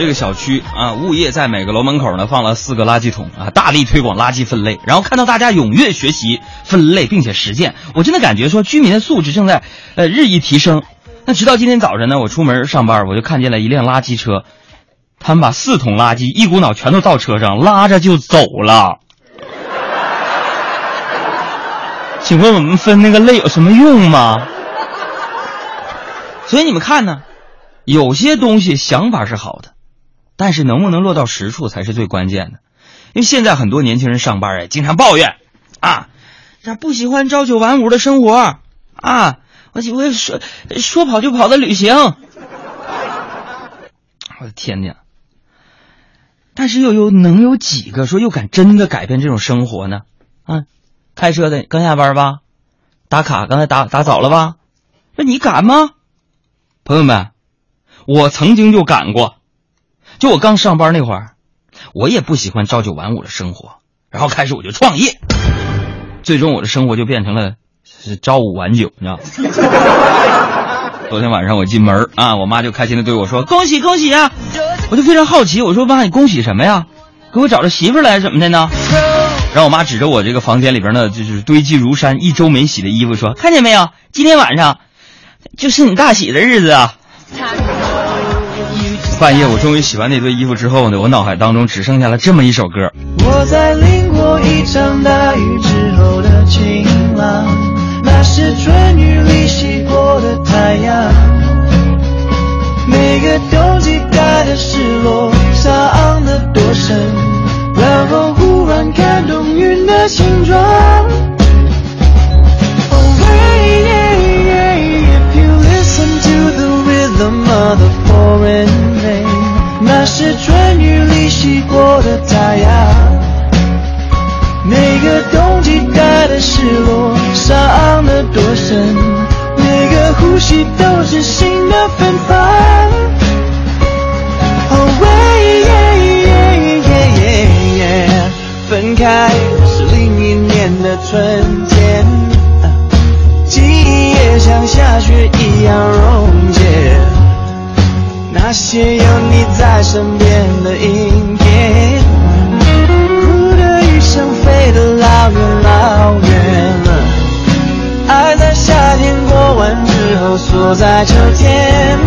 这个小区啊，物业在每个楼门口呢放了四个垃圾桶啊，大力推广垃圾分类。然后看到大家踊跃学习分类，并且实践，我真的感觉说居民的素质正在呃日益提升。那直到今天早晨呢，我出门上班，我就看见了一辆垃圾车，他们把四桶垃圾一股脑全都倒车上，拉着就走了。请问我们分那个类有什么用吗？所以你们看呢，有些东西想法是好的，但是能不能落到实处才是最关键的。因为现在很多年轻人上班哎，经常抱怨啊，这不喜欢朝九晚五的生活啊，我喜欢说说跑就跑的旅行。我的天哪！但是又有能有几个说又敢真的改变这种生活呢？啊？开车的刚下班吧，打卡刚才打打早了吧？那你敢吗？朋友们，我曾经就敢过，就我刚上班那会儿，我也不喜欢朝九晚五的生活，然后开始我就创业，最终我的生活就变成了是朝五晚九，你知道 昨天晚上我进门啊，我妈就开心的对我说：“恭喜恭喜啊！”我就非常好奇，我说：“妈，你恭喜什么呀？给我找着媳妇来怎么的呢？”然后我妈指着我这个房间里边呢，就是堆积如山、一周没洗的衣服说：“看见没有？今天晚上就是你大喜的日子啊！”半夜我终于洗完那堆衣服之后呢，我脑海当中只剩下了这么一首歌。我在淋过一场大雨之后的晴朗，那是春雨里洗过的太阳。每个冬季带的失落，伤得多深，然后。看懂云的形状。是春雨里洗过的太阳。每个冬季带的失落，伤得多深，每个呼吸都是新的芬芳。分开是另一年的春那些有你在身边的影片，哭的雨声飞得老远老远了。爱在夏天过完之后锁在秋天，